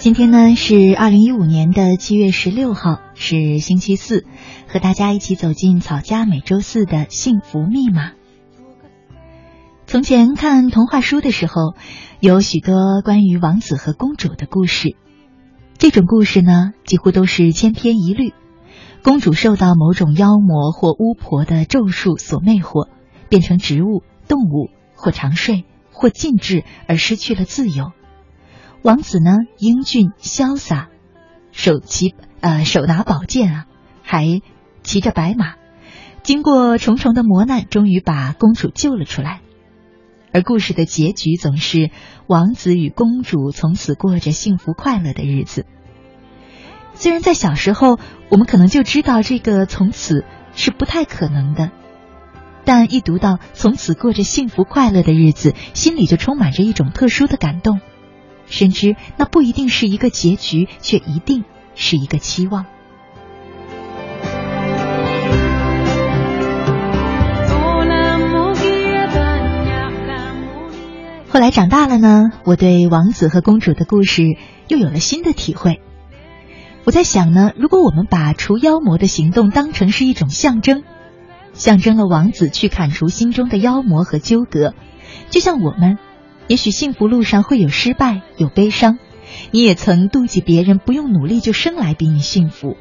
今天呢是二零一五年的七月十六号，是星期四，和大家一起走进草家每周四的幸福密码。从前看童话书的时候，有许多关于王子和公主的故事，这种故事呢几乎都是千篇一律。公主受到某种妖魔或巫婆的咒术所魅惑，变成植物、动物，或长睡，或静止，而失去了自由。王子呢，英俊潇洒，手骑呃手拿宝剑啊，还骑着白马，经过重重的磨难，终于把公主救了出来。而故事的结局总是王子与公主从此过着幸福快乐的日子。虽然在小时候，我们可能就知道这个从此是不太可能的，但一读到从此过着幸福快乐的日子，心里就充满着一种特殊的感动。深知那不一定是一个结局，却一定是一个期望。后来长大了呢，我对王子和公主的故事又有了新的体会。我在想呢，如果我们把除妖魔的行动当成是一种象征，象征了王子去砍除心中的妖魔和纠葛，就像我们。也许幸福路上会有失败，有悲伤。你也曾妒忌别人不用努力就生来比你幸福，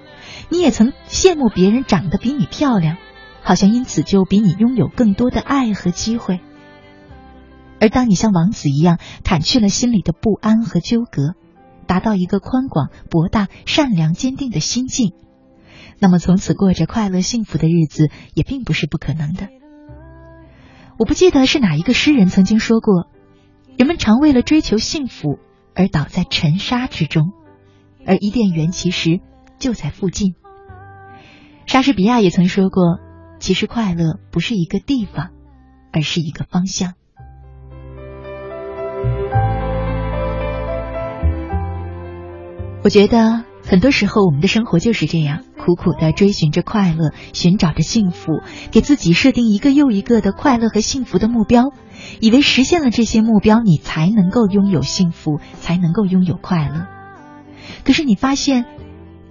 你也曾羡慕别人长得比你漂亮，好像因此就比你拥有更多的爱和机会。而当你像王子一样砍去了心里的不安和纠葛，达到一个宽广、博大、善良、坚定的心境，那么从此过着快乐幸福的日子也并不是不可能的。我不记得是哪一个诗人曾经说过。人们常为了追求幸福而倒在尘沙之中，而伊甸园其实就在附近。莎士比亚也曾说过：“其实快乐不是一个地方，而是一个方向。”我觉得很多时候我们的生活就是这样，苦苦的追寻着快乐，寻找着幸福，给自己设定一个又一个的快乐和幸福的目标。以为实现了这些目标，你才能够拥有幸福，才能够拥有快乐。可是你发现，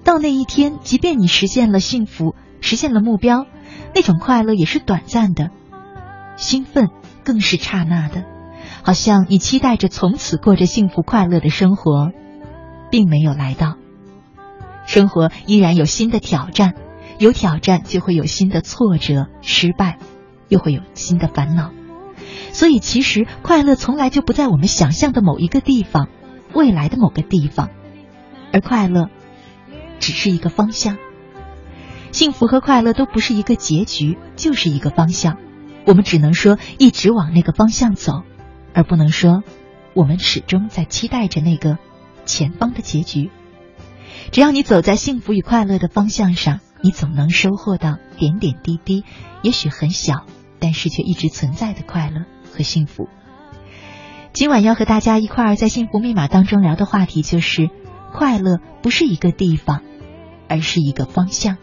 到那一天，即便你实现了幸福，实现了目标，那种快乐也是短暂的，兴奋更是刹那的，好像你期待着从此过着幸福快乐的生活，并没有来到。生活依然有新的挑战，有挑战就会有新的挫折、失败，又会有新的烦恼。所以，其实快乐从来就不在我们想象的某一个地方，未来的某个地方，而快乐只是一个方向。幸福和快乐都不是一个结局，就是一个方向。我们只能说一直往那个方向走，而不能说我们始终在期待着那个前方的结局。只要你走在幸福与快乐的方向上，你总能收获到点点滴滴，也许很小，但是却一直存在的快乐。和幸福。今晚要和大家一块儿在幸福密码当中聊的话题就是：快乐不是一个地方，而是一个方向。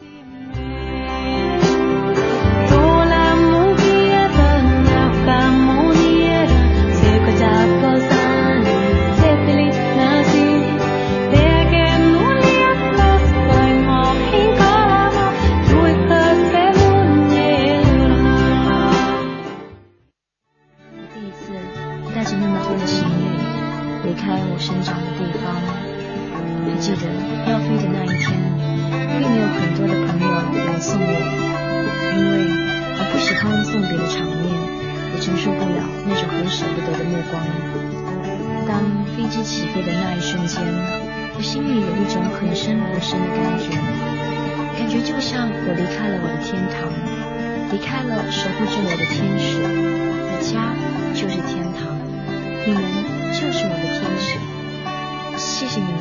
的感觉，感觉就像我离开了我的天堂，离开了守护着我的天使。家就是天堂，你们就是我的天使。谢谢你们，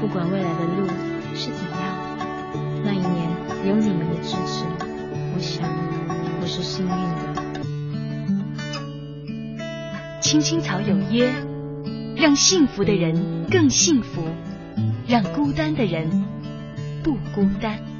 不管未来的路是怎么样，那一年有你们的支持，我想我是幸运的。青青草有约，让幸福的人更幸福。让孤单的人不孤单。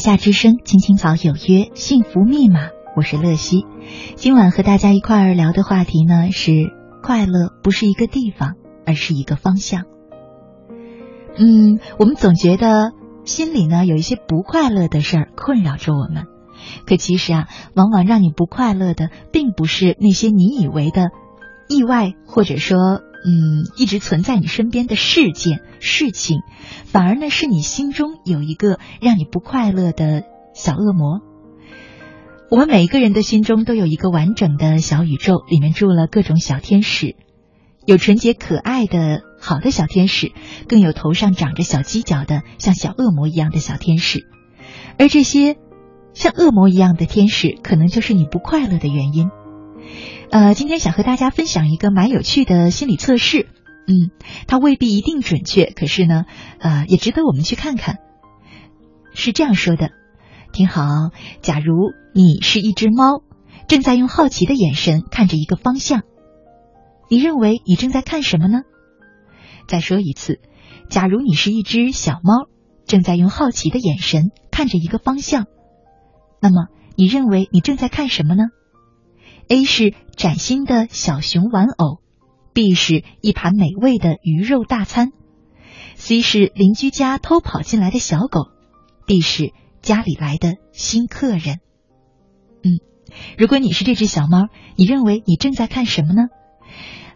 夏之声，青青草有约，幸福密码，我是乐西。今晚和大家一块儿聊的话题呢是快乐不是一个地方，而是一个方向。嗯，我们总觉得心里呢有一些不快乐的事儿困扰着我们，可其实啊，往往让你不快乐的，并不是那些你以为的意外，或者说。嗯，一直存在你身边的事件、事情，反而呢是你心中有一个让你不快乐的小恶魔。我们每一个人的心中都有一个完整的小宇宙，里面住了各种小天使，有纯洁可爱的好的小天使，更有头上长着小犄角的像小恶魔一样的小天使。而这些像恶魔一样的天使，可能就是你不快乐的原因。呃，今天想和大家分享一个蛮有趣的心理测试，嗯，它未必一定准确，可是呢，呃，也值得我们去看看。是这样说的，听好，假如你是一只猫，正在用好奇的眼神看着一个方向，你认为你正在看什么呢？再说一次，假如你是一只小猫，正在用好奇的眼神看着一个方向，那么你认为你正在看什么呢？A 是崭新的小熊玩偶，B 是一盘美味的鱼肉大餐，C 是邻居家偷跑进来的小狗，D 是家里来的新客人。嗯，如果你是这只小猫，你认为你正在看什么呢？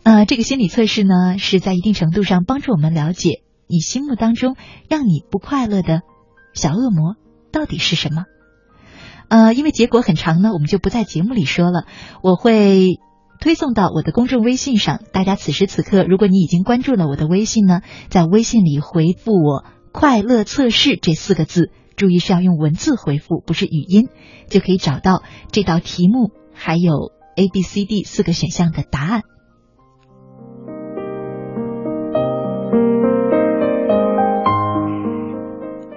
呃，这个心理测试呢，是在一定程度上帮助我们了解你心目当中让你不快乐的小恶魔到底是什么。呃，因为结果很长呢，我们就不在节目里说了。我会推送到我的公众微信上。大家此时此刻，如果你已经关注了我的微信呢，在微信里回复我“快乐测试”这四个字，注意是要用文字回复，不是语音，就可以找到这道题目还有 A、B、C、D 四个选项的答案。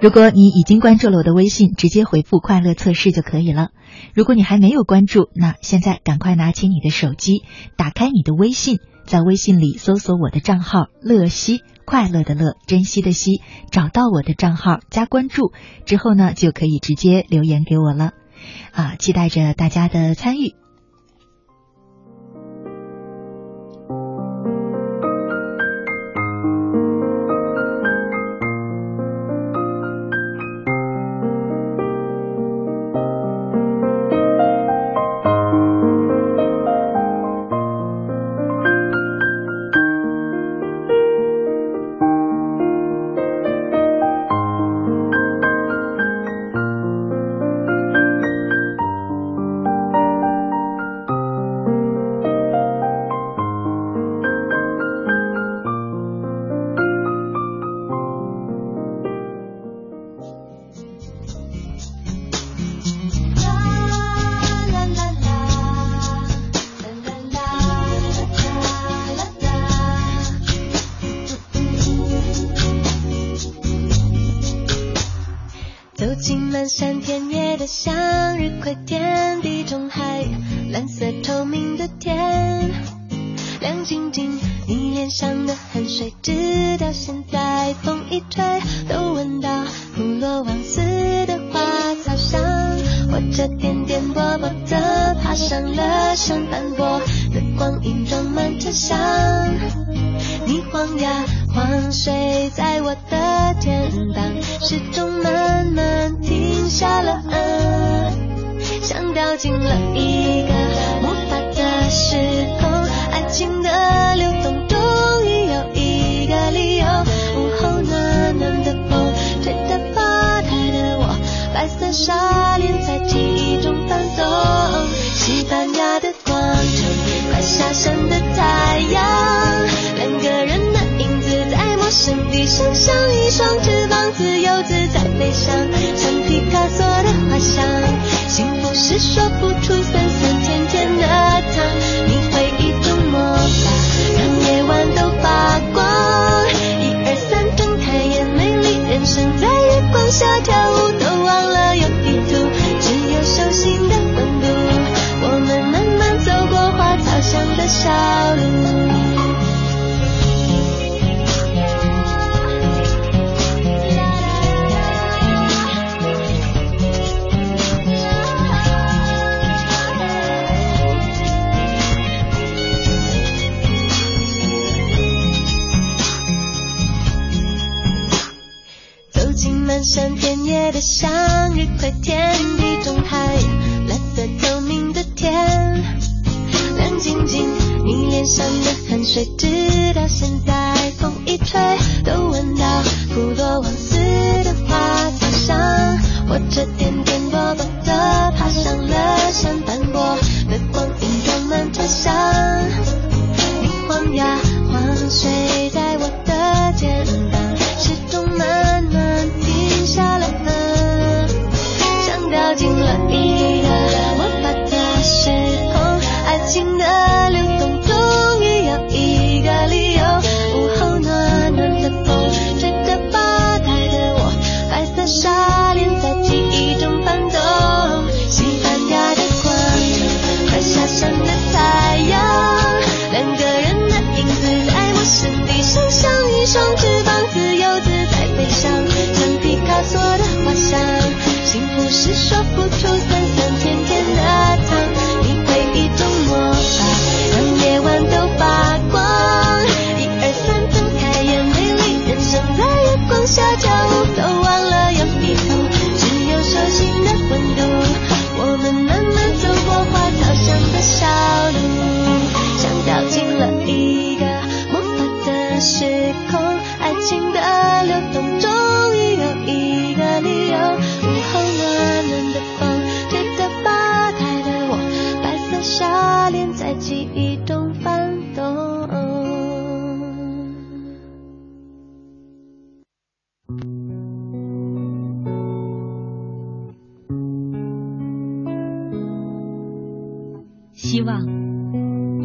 如果你已经关注了我的微信，直接回复“快乐测试”就可以了。如果你还没有关注，那现在赶快拿起你的手机，打开你的微信，在微信里搜索我的账号“乐西”，快乐的乐，珍惜的惜，找到我的账号加关注之后呢，就可以直接留言给我了。啊，期待着大家的参与。时钟慢慢停下了，啊像掉进了一个魔法的时空。爱情的流动终于有一个理由。午后暖暖的风，吹得发呆的我，白色纱帘在记忆中翻动。西班牙的广场，快下山的太阳。生地生像一双翅膀，自由自在飞翔，像皮卡索的画像。幸福是说不出酸酸甜甜的糖，你会一种魔法，让夜晚都发光。一二三，睁开眼，美丽人生在月光下跳舞，都忘了有地图，只有手心的温度。我们慢慢走过花草香的沙。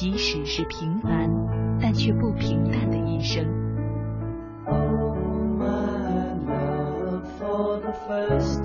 即使是平凡，但却不平淡的一生。Oh, my love, for the first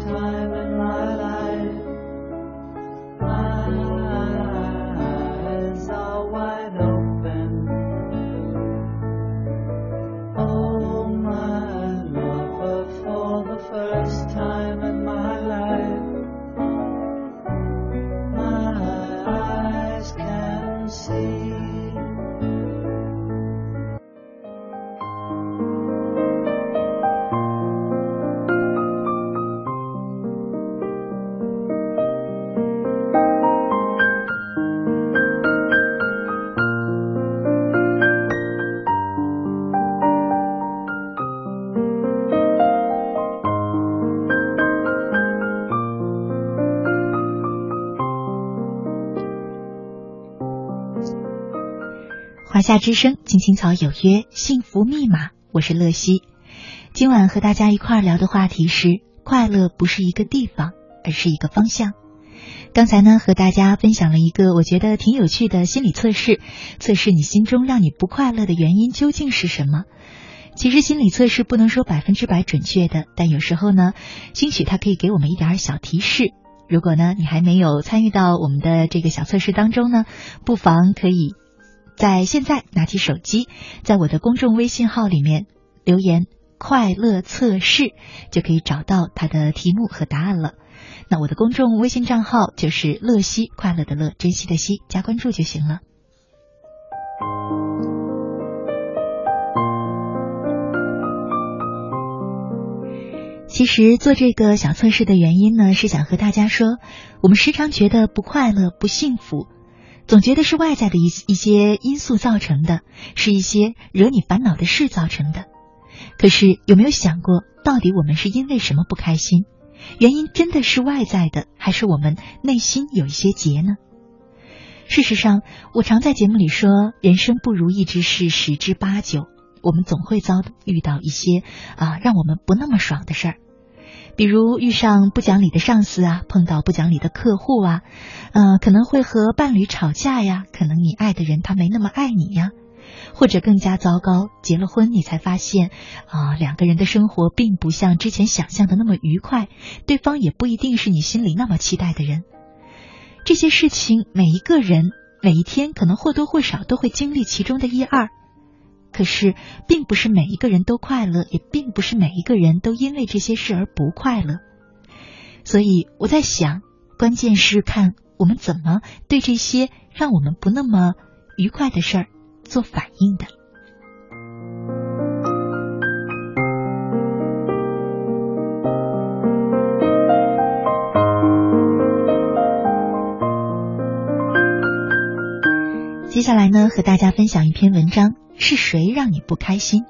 夏之声》青青草有约，幸福密码，我是乐西。今晚和大家一块儿聊的话题是：快乐不是一个地方，而是一个方向。刚才呢，和大家分享了一个我觉得挺有趣的心理测试，测试你心中让你不快乐的原因究竟是什么。其实心理测试不能说百分之百准确的，但有时候呢，兴许它可以给我们一点小提示。如果呢你还没有参与到我们的这个小测试当中呢，不妨可以在现在拿起手机，在我的公众微信号里面留言“快乐测试”，就可以找到它的题目和答案了。那我的公众微信账号就是乐西，快乐的乐，珍惜的惜，加关注就行了。其实做这个小测试的原因呢，是想和大家说，我们时常觉得不快乐、不幸福，总觉得是外在的一一些因素造成的，是一些惹你烦恼的事造成的。可是有没有想过，到底我们是因为什么不开心？原因真的是外在的，还是我们内心有一些结呢？事实上，我常在节目里说，人生不如意之事十之八九，我们总会遭遇到一些啊让我们不那么爽的事儿。比如遇上不讲理的上司啊，碰到不讲理的客户啊，呃，可能会和伴侣吵架呀，可能你爱的人他没那么爱你呀，或者更加糟糕，结了婚你才发现啊，两个人的生活并不像之前想象的那么愉快，对方也不一定是你心里那么期待的人。这些事情每一个人每一天可能或多或少都会经历其中的一二，可是并不是每一个人都快乐，也并不是每一个人都因为这些事而不快乐。所以我在想，关键是看我们怎么对这些让我们不那么愉快的事儿做反应的。接下来呢，和大家分享一篇文章：是谁让你不开心？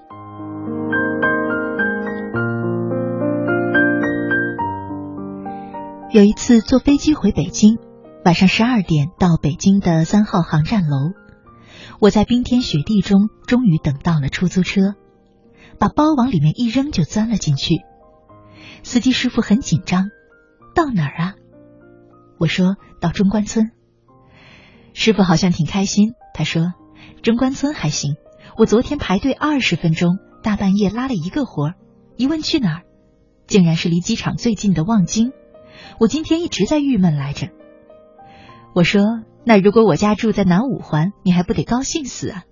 有一次坐飞机回北京，晚上十二点到北京的三号航站楼，我在冰天雪地中终于等到了出租车，把包往里面一扔就钻了进去。司机师傅很紧张，到哪儿啊？我说到中关村。师傅好像挺开心，他说：“中关村还行，我昨天排队二十分钟，大半夜拉了一个活儿，一问去哪儿，竟然是离机场最近的望京。我今天一直在郁闷来着。”我说：“那如果我家住在南五环，你还不得高兴死啊？”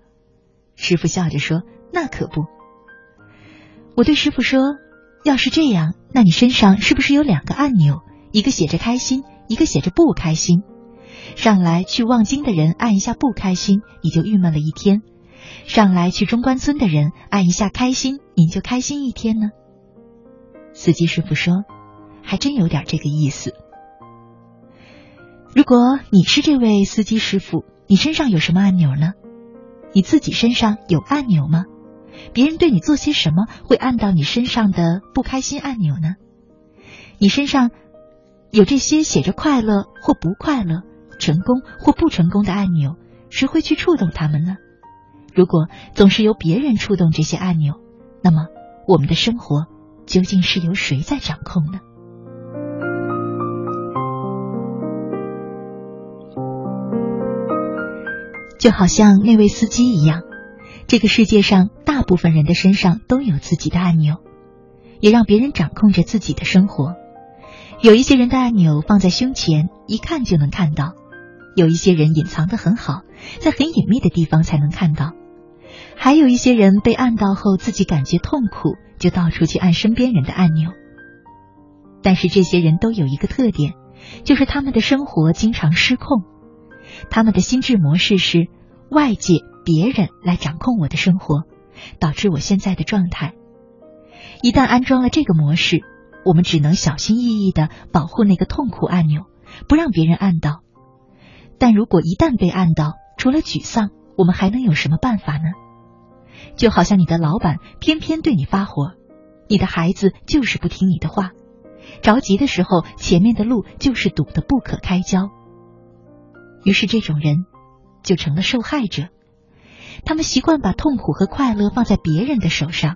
师傅笑着说：“那可不。”我对师傅说：“要是这样，那你身上是不是有两个按钮，一个写着开心，一个写着不开心？”上来去望京的人按一下不开心，你就郁闷了一天；上来去中关村的人按一下开心，您就开心一天呢。司机师傅说，还真有点这个意思。如果你是这位司机师傅，你身上有什么按钮呢？你自己身上有按钮吗？别人对你做些什么会按到你身上的不开心按钮呢？你身上有这些写着快乐或不快乐？成功或不成功的按钮，谁会去触动他们呢？如果总是由别人触动这些按钮，那么我们的生活究竟是由谁在掌控呢？就好像那位司机一样，这个世界上大部分人的身上都有自己的按钮，也让别人掌控着自己的生活。有一些人的按钮放在胸前，一看就能看到。有一些人隐藏的很好，在很隐秘的地方才能看到；还有一些人被按到后，自己感觉痛苦，就到处去按身边人的按钮。但是这些人都有一个特点，就是他们的生活经常失控，他们的心智模式是外界别人来掌控我的生活，导致我现在的状态。一旦安装了这个模式，我们只能小心翼翼的保护那个痛苦按钮，不让别人按到。但如果一旦被按到，除了沮丧，我们还能有什么办法呢？就好像你的老板偏偏对你发火，你的孩子就是不听你的话，着急的时候，前面的路就是堵得不可开交。于是这种人就成了受害者，他们习惯把痛苦和快乐放在别人的手上，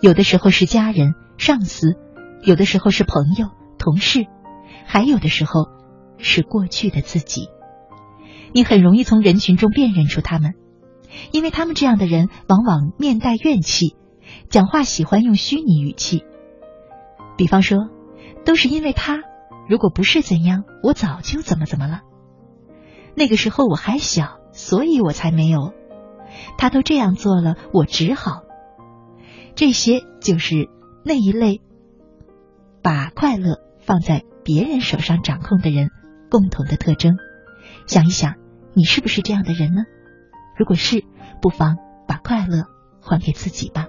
有的时候是家人、上司，有的时候是朋友、同事，还有的时候是过去的自己。你很容易从人群中辨认出他们，因为他们这样的人往往面带怨气，讲话喜欢用虚拟语气。比方说，都是因为他，如果不是怎样，我早就怎么怎么了。那个时候我还小，所以我才没有。他都这样做了，我只好。这些就是那一类把快乐放在别人手上掌控的人共同的特征。想一想。你是不是这样的人呢？如果是，不妨把快乐还给自己吧。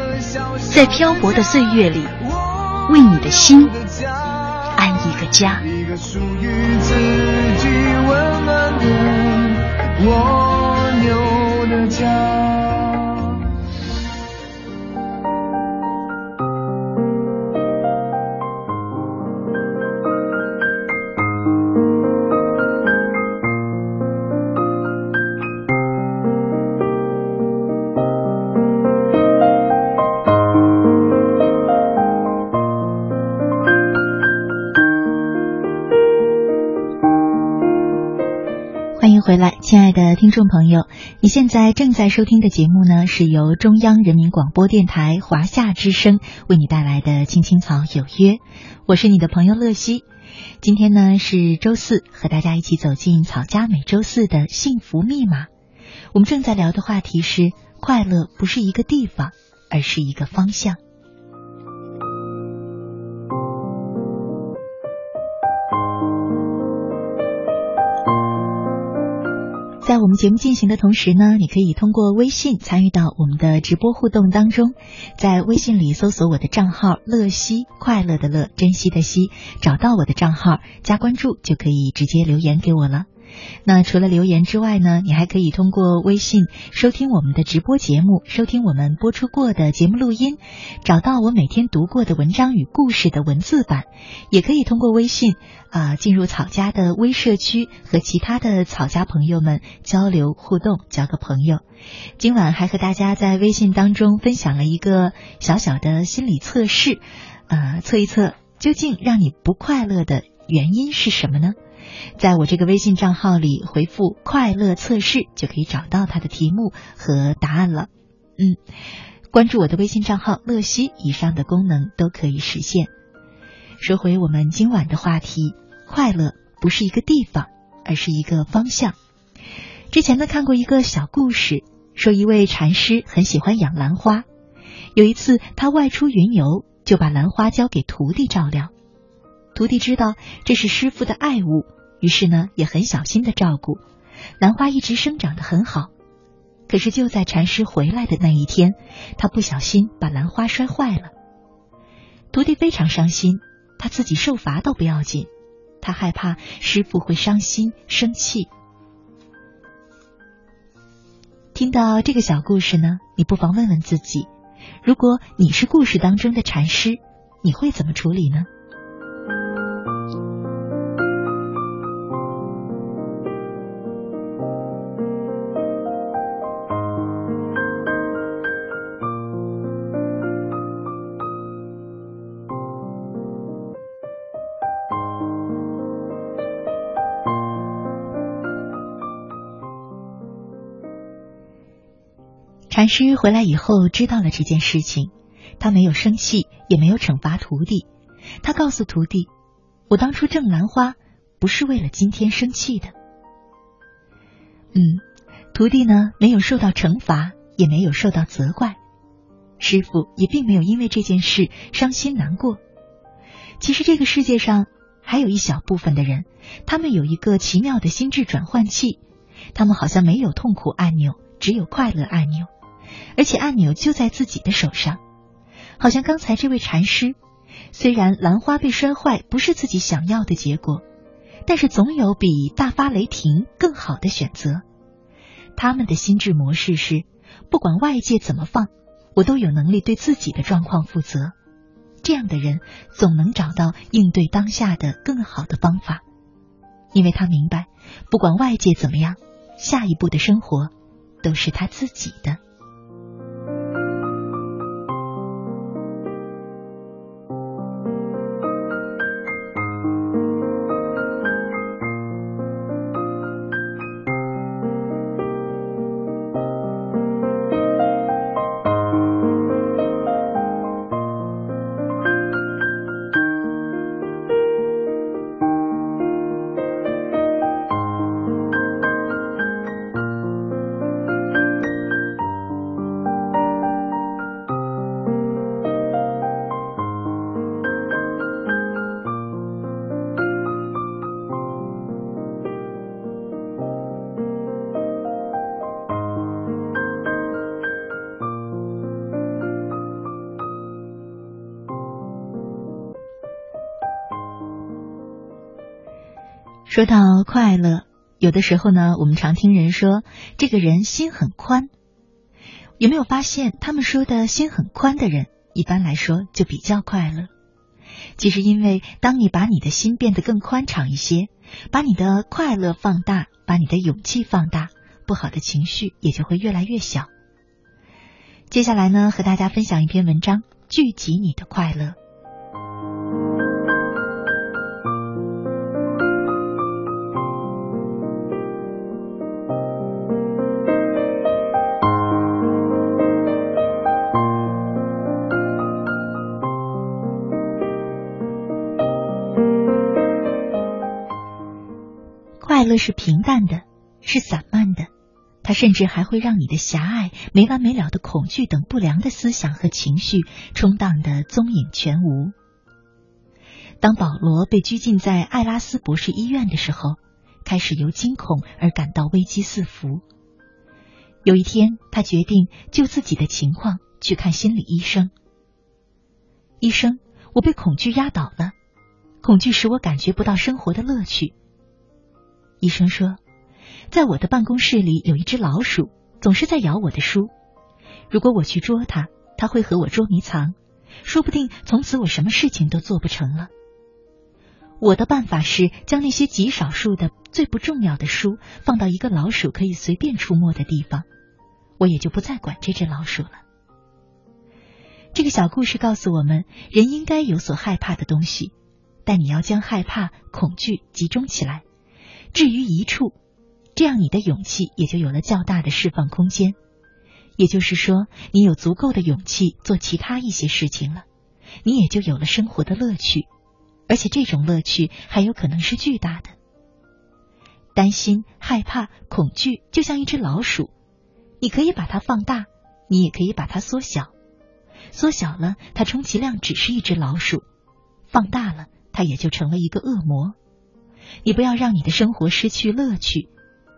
在漂泊的岁月里，为你的心安一个家。一个属于自己温暖的我回来，亲爱的听众朋友，你现在正在收听的节目呢，是由中央人民广播电台华夏之声为你带来的《青青草有约》，我是你的朋友乐西。今天呢是周四，和大家一起走进草家每周四的幸福密码。我们正在聊的话题是：快乐不是一个地方，而是一个方向。我们节目进行的同时呢，你可以通过微信参与到我们的直播互动当中，在微信里搜索我的账号“乐西”，快乐的乐，珍惜的惜，找到我的账号加关注，就可以直接留言给我了。那除了留言之外呢，你还可以通过微信收听我们的直播节目，收听我们播出过的节目录音，找到我每天读过的文章与故事的文字版，也可以通过微信啊、进入草家的微社区，和其他的草家朋友们交流互动，交个朋友。今晚还和大家在微信当中分享了一个小小的心理测试，呃，测一测究竟让你不快乐的原因是什么呢？在我这个微信账号里回复“快乐测试”，就可以找到它的题目和答案了。嗯，关注我的微信账号“乐西”，以上的功能都可以实现。说回我们今晚的话题，快乐不是一个地方，而是一个方向。之前呢看过一个小故事，说一位禅师很喜欢养兰花，有一次他外出云游，就把兰花交给徒弟照料。徒弟知道这是师傅的爱物，于是呢也很小心的照顾，兰花一直生长得很好。可是就在禅师回来的那一天，他不小心把兰花摔坏了。徒弟非常伤心，他自己受罚倒不要紧，他害怕师傅会伤心生气。听到这个小故事呢，你不妨问问自己：如果你是故事当中的禅师，你会怎么处理呢？禅师回来以后知道了这件事情，他没有生气，也没有惩罚徒弟。他告诉徒弟：“我当初种兰花不是为了今天生气的。”嗯，徒弟呢没有受到惩罚，也没有受到责怪，师傅也并没有因为这件事伤心难过。其实这个世界上还有一小部分的人，他们有一个奇妙的心智转换器，他们好像没有痛苦按钮，只有快乐按钮。而且按钮就在自己的手上，好像刚才这位禅师，虽然兰花被摔坏不是自己想要的结果，但是总有比大发雷霆更好的选择。他们的心智模式是，不管外界怎么放，我都有能力对自己的状况负责。这样的人总能找到应对当下的更好的方法，因为他明白，不管外界怎么样，下一步的生活都是他自己的。说到快乐，有的时候呢，我们常听人说这个人心很宽。有没有发现，他们说的心很宽的人，一般来说就比较快乐？其实，因为当你把你的心变得更宽敞一些，把你的快乐放大，把你的勇气放大，不好的情绪也就会越来越小。接下来呢，和大家分享一篇文章：聚集你的快乐。乐是平淡的，是散漫的，它甚至还会让你的狭隘、没完没了的恐惧等不良的思想和情绪冲荡的踪影全无。当保罗被拘禁在艾拉斯博士医院的时候，开始由惊恐而感到危机四伏。有一天，他决定就自己的情况去看心理医生。医生，我被恐惧压倒了，恐惧使我感觉不到生活的乐趣。医生说，在我的办公室里有一只老鼠，总是在咬我的书。如果我去捉它，它会和我捉迷藏，说不定从此我什么事情都做不成了。我的办法是将那些极少数的最不重要的书放到一个老鼠可以随便出没的地方，我也就不再管这只老鼠了。这个小故事告诉我们，人应该有所害怕的东西，但你要将害怕、恐惧集中起来。置于一处，这样你的勇气也就有了较大的释放空间。也就是说，你有足够的勇气做其他一些事情了，你也就有了生活的乐趣，而且这种乐趣还有可能是巨大的。担心、害怕、恐惧就像一只老鼠，你可以把它放大，你也可以把它缩小。缩小了，它充其量只是一只老鼠；放大了，它也就成了一个恶魔。你不要让你的生活失去乐趣，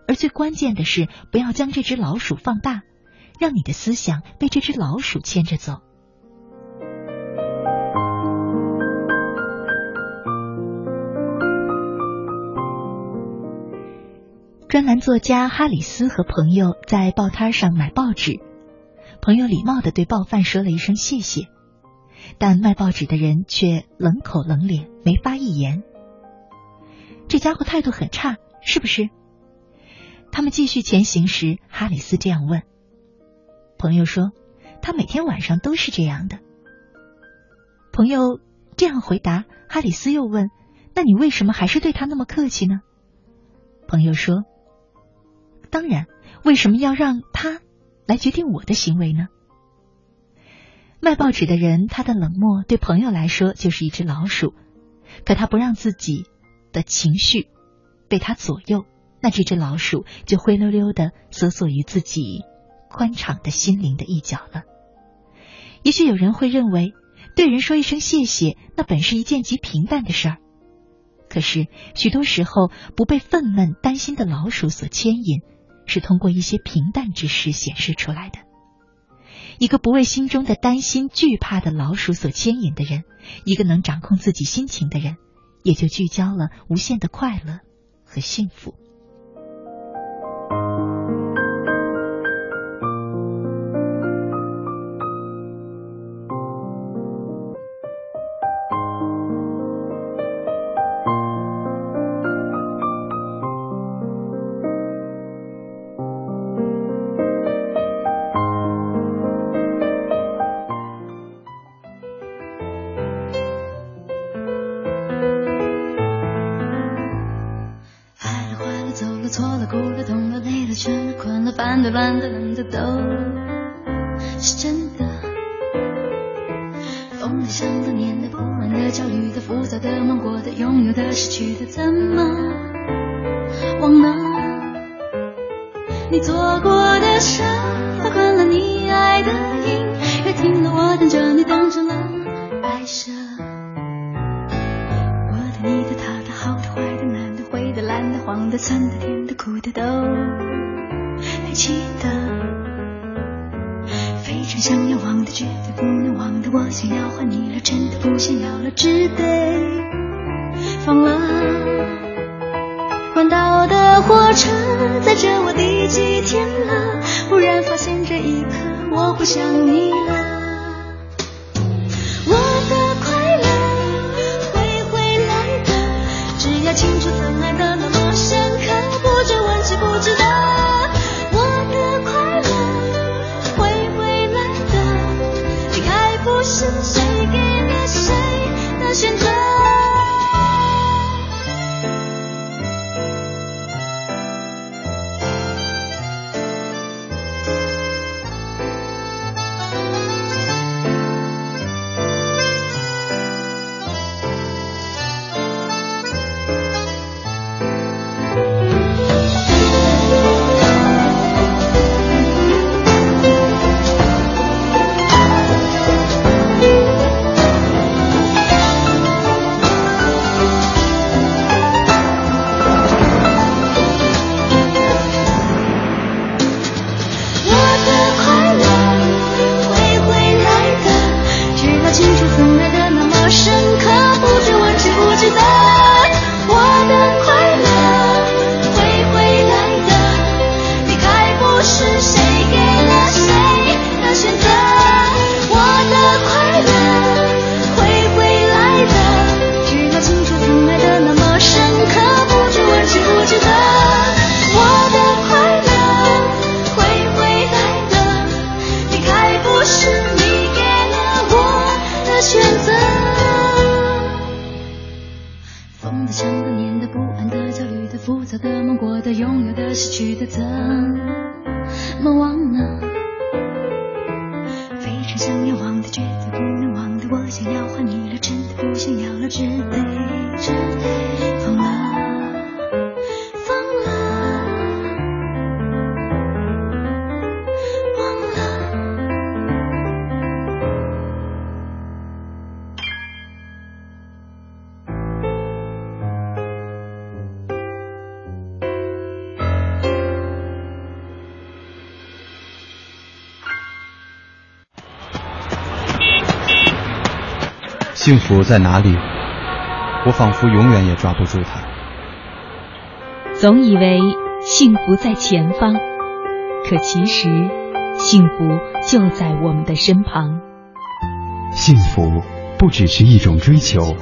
而最关键的是，不要将这只老鼠放大，让你的思想被这只老鼠牵着走。专栏作家哈里斯和朋友在报摊上买报纸，朋友礼貌的对报贩说了一声谢谢，但卖报纸的人却冷口冷脸，没发一言。这家伙态度很差，是不是？他们继续前行时，哈里斯这样问。朋友说：“他每天晚上都是这样的。”朋友这样回答。哈里斯又问：“那你为什么还是对他那么客气呢？”朋友说：“当然，为什么要让他来决定我的行为呢？”卖报纸的人，他的冷漠对朋友来说就是一只老鼠，可他不让自己。的情绪被他左右，那这只老鼠就灰溜溜的搜索于自己宽敞的心灵的一角了。也许有人会认为，对人说一声谢谢，那本是一件极平淡的事儿。可是许多时候，不被愤懑、担心的老鼠所牵引，是通过一些平淡之事显示出来的。一个不为心中的担心、惧怕的老鼠所牵引的人，一个能掌控自己心情的人。也就聚焦了无限的快乐和幸福。想要忘的，绝对不能忘的。我想要换你了，真的不想要了，只得放了。换道的火车载着我第几天了？忽然发现这一刻我不想你了。幸福在哪里？我仿佛永远也抓不住它。总以为幸福在前方，可其实幸福就在我们的身旁。幸福不只是一种追求，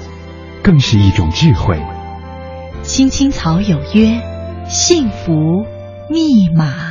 更是一种智慧。青青草有约，幸福密码。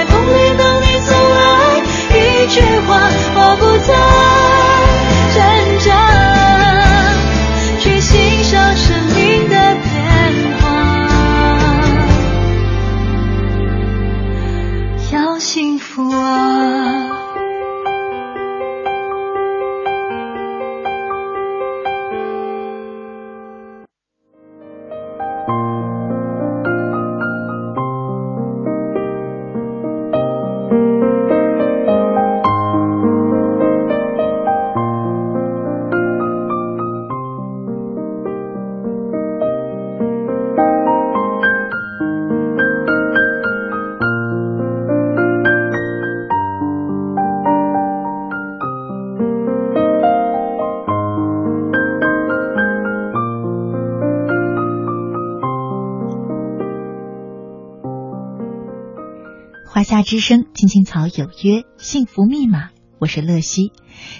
之声，青青草有约，幸福密码。我是乐西，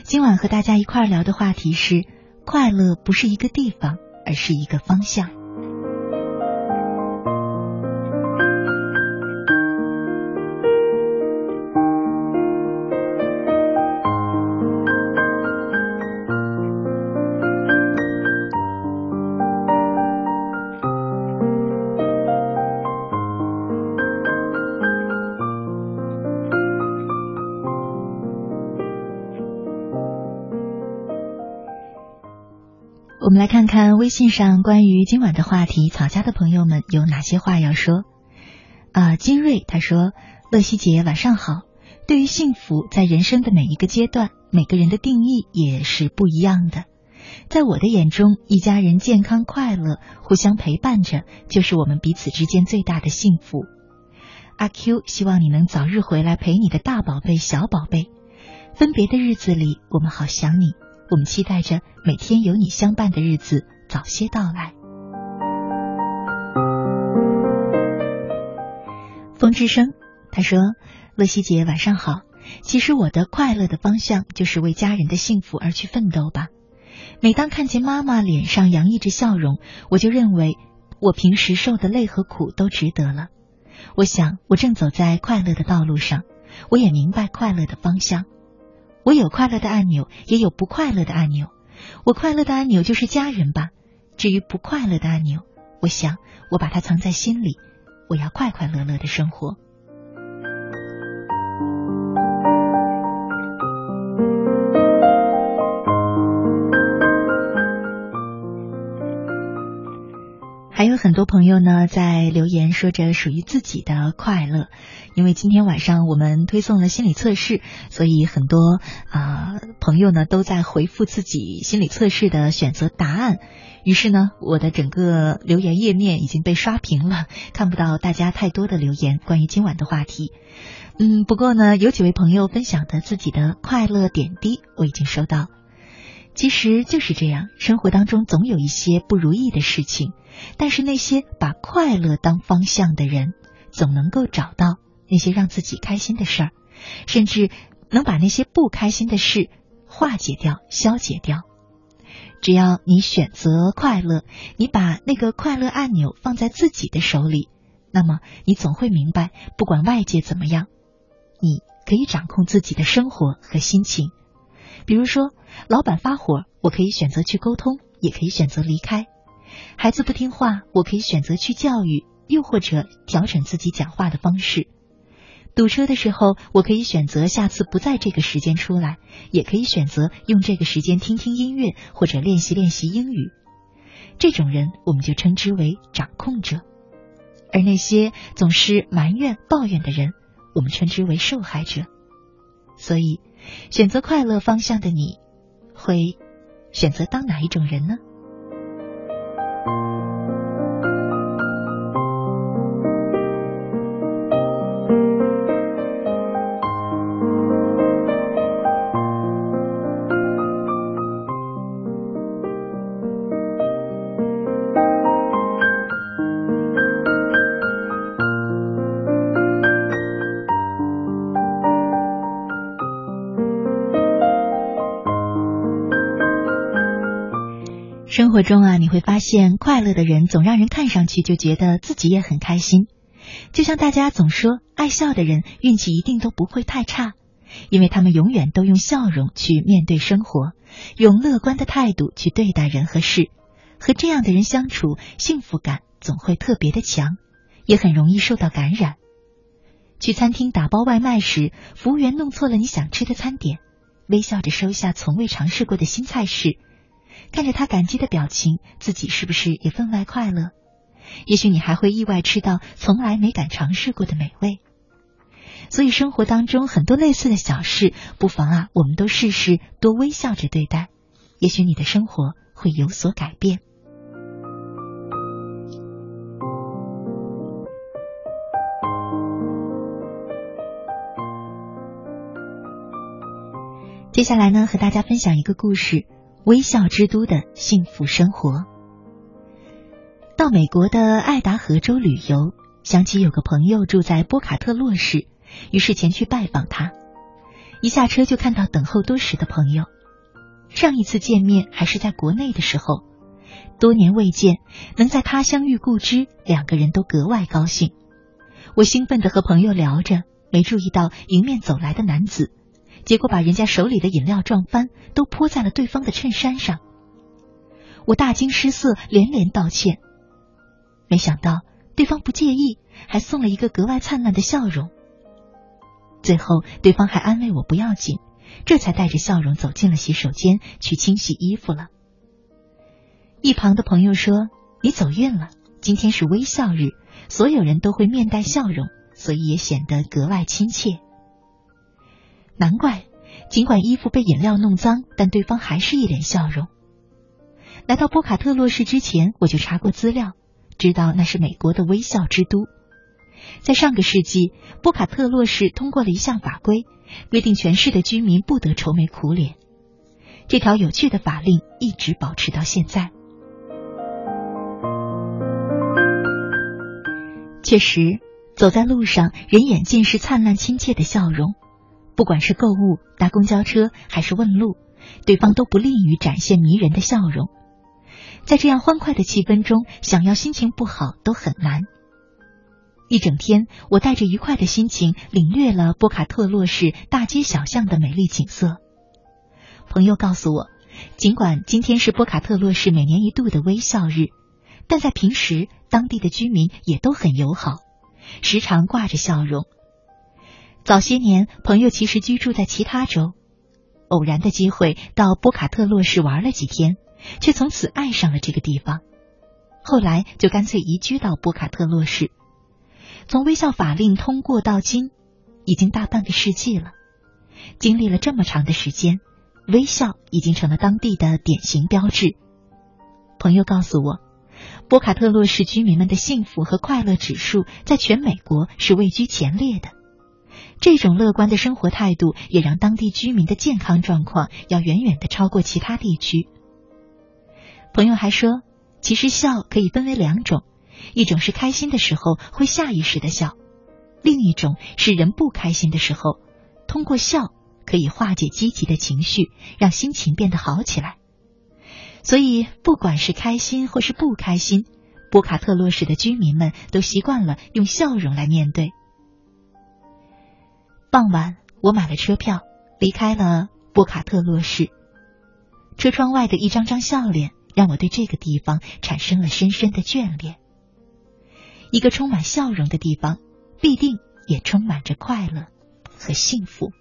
今晚和大家一块儿聊的话题是：快乐不是一个地方，而是一个方向。我们来看看微信上关于今晚的话题，草家的朋友们有哪些话要说？啊，金瑞他说：“乐西姐晚上好。对于幸福，在人生的每一个阶段，每个人的定义也是不一样的。在我的眼中，一家人健康快乐，互相陪伴着，就是我们彼此之间最大的幸福。阿 Q，希望你能早日回来陪你的大宝贝、小宝贝。分别的日子里，我们好想你。我们期待着每天有你相伴的日子早些到来。风之声，他说：“乐西姐晚上好。其实我的快乐的方向就是为家人的幸福而去奋斗吧。每当看见妈妈脸上洋溢着笑容，我就认为我平时受的累和苦都值得了。我想我正走在快乐的道路上，我也明白快乐的方向。我有快乐的按钮，也有不快乐的按钮。我快乐的按钮就是家人吧。至于不快乐的按钮，我想我把它藏在心里。”我要快快乐乐的生活。还有很多朋友呢，在留言说着属于自己的快乐，因为今天晚上我们推送了心理测试，所以很多啊朋友呢都在回复自己心理测试的选择答案。于是呢，我的整个留言页面已经被刷屏了，看不到大家太多的留言。关于今晚的话题，嗯，不过呢，有几位朋友分享的自己的快乐点滴，我已经收到。其实就是这样，生活当中总有一些不如意的事情，但是那些把快乐当方向的人，总能够找到那些让自己开心的事儿，甚至能把那些不开心的事化解掉、消解掉。只要你选择快乐，你把那个快乐按钮放在自己的手里，那么你总会明白，不管外界怎么样，你可以掌控自己的生活和心情。比如说，老板发火，我可以选择去沟通，也可以选择离开；孩子不听话，我可以选择去教育，又或者调整自己讲话的方式。堵车的时候，我可以选择下次不在这个时间出来，也可以选择用这个时间听听音乐或者练习练习英语。这种人我们就称之为掌控者，而那些总是埋怨抱怨的人，我们称之为受害者。所以，选择快乐方向的你，会选择当哪一种人呢？生活中啊，你会发现，快乐的人总让人看上去就觉得自己也很开心。就像大家总说，爱笑的人运气一定都不会太差，因为他们永远都用笑容去面对生活，用乐观的态度去对待人和事。和这样的人相处，幸福感总会特别的强，也很容易受到感染。去餐厅打包外卖时，服务员弄错了你想吃的餐点，微笑着收下从未尝试过的新菜式。看着他感激的表情，自己是不是也分外快乐？也许你还会意外吃到从来没敢尝试过的美味。所以生活当中很多类似的小事，不妨啊，我们都试试多微笑着对待，也许你的生活会有所改变。接下来呢，和大家分享一个故事。微笑之都的幸福生活。到美国的爱达荷州旅游，想起有个朋友住在波卡特洛市，于是前去拜访他。一下车就看到等候多时的朋友。上一次见面还是在国内的时候，多年未见，能在他乡遇故知，两个人都格外高兴。我兴奋的和朋友聊着，没注意到迎面走来的男子。结果把人家手里的饮料撞翻，都泼在了对方的衬衫上。我大惊失色，连连道歉。没想到对方不介意，还送了一个格外灿烂的笑容。最后，对方还安慰我不要紧，这才带着笑容走进了洗手间去清洗衣服了。一旁的朋友说：“你走运了，今天是微笑日，所有人都会面带笑容，所以也显得格外亲切。”难怪，尽管衣服被饮料弄脏，但对方还是一脸笑容。来到波卡特洛市之前，我就查过资料，知道那是美国的微笑之都。在上个世纪，波卡特洛市通过了一项法规，规定全市的居民不得愁眉苦脸。这条有趣的法令一直保持到现在。确实，走在路上，人眼尽是灿烂亲切的笑容。不管是购物、搭公交车，还是问路，对方都不吝于展现迷人的笑容。在这样欢快的气氛中，想要心情不好都很难。一整天，我带着愉快的心情领略了波卡特洛市大街小巷的美丽景色。朋友告诉我，尽管今天是波卡特洛市每年一度的微笑日，但在平时，当地的居民也都很友好，时常挂着笑容。早些年，朋友其实居住在其他州，偶然的机会到波卡特洛市玩了几天，却从此爱上了这个地方。后来就干脆移居到波卡特洛市。从微笑法令通过到今，已经大半个世纪了。经历了这么长的时间，微笑已经成了当地的典型标志。朋友告诉我，波卡特洛市居民们的幸福和快乐指数在全美国是位居前列的。这种乐观的生活态度也让当地居民的健康状况要远远的超过其他地区。朋友还说，其实笑可以分为两种。一种是开心的时候会下意识的笑，另一种是人不开心的时候，通过笑可以化解积极的情绪，让心情变得好起来。所以，不管是开心或是不开心，波卡特洛市的居民们都习惯了用笑容来面对。傍晚，我买了车票，离开了布卡特洛市。车窗外的一张张笑脸，让我对这个地方产生了深深的眷恋。一个充满笑容的地方，必定也充满着快乐和幸福。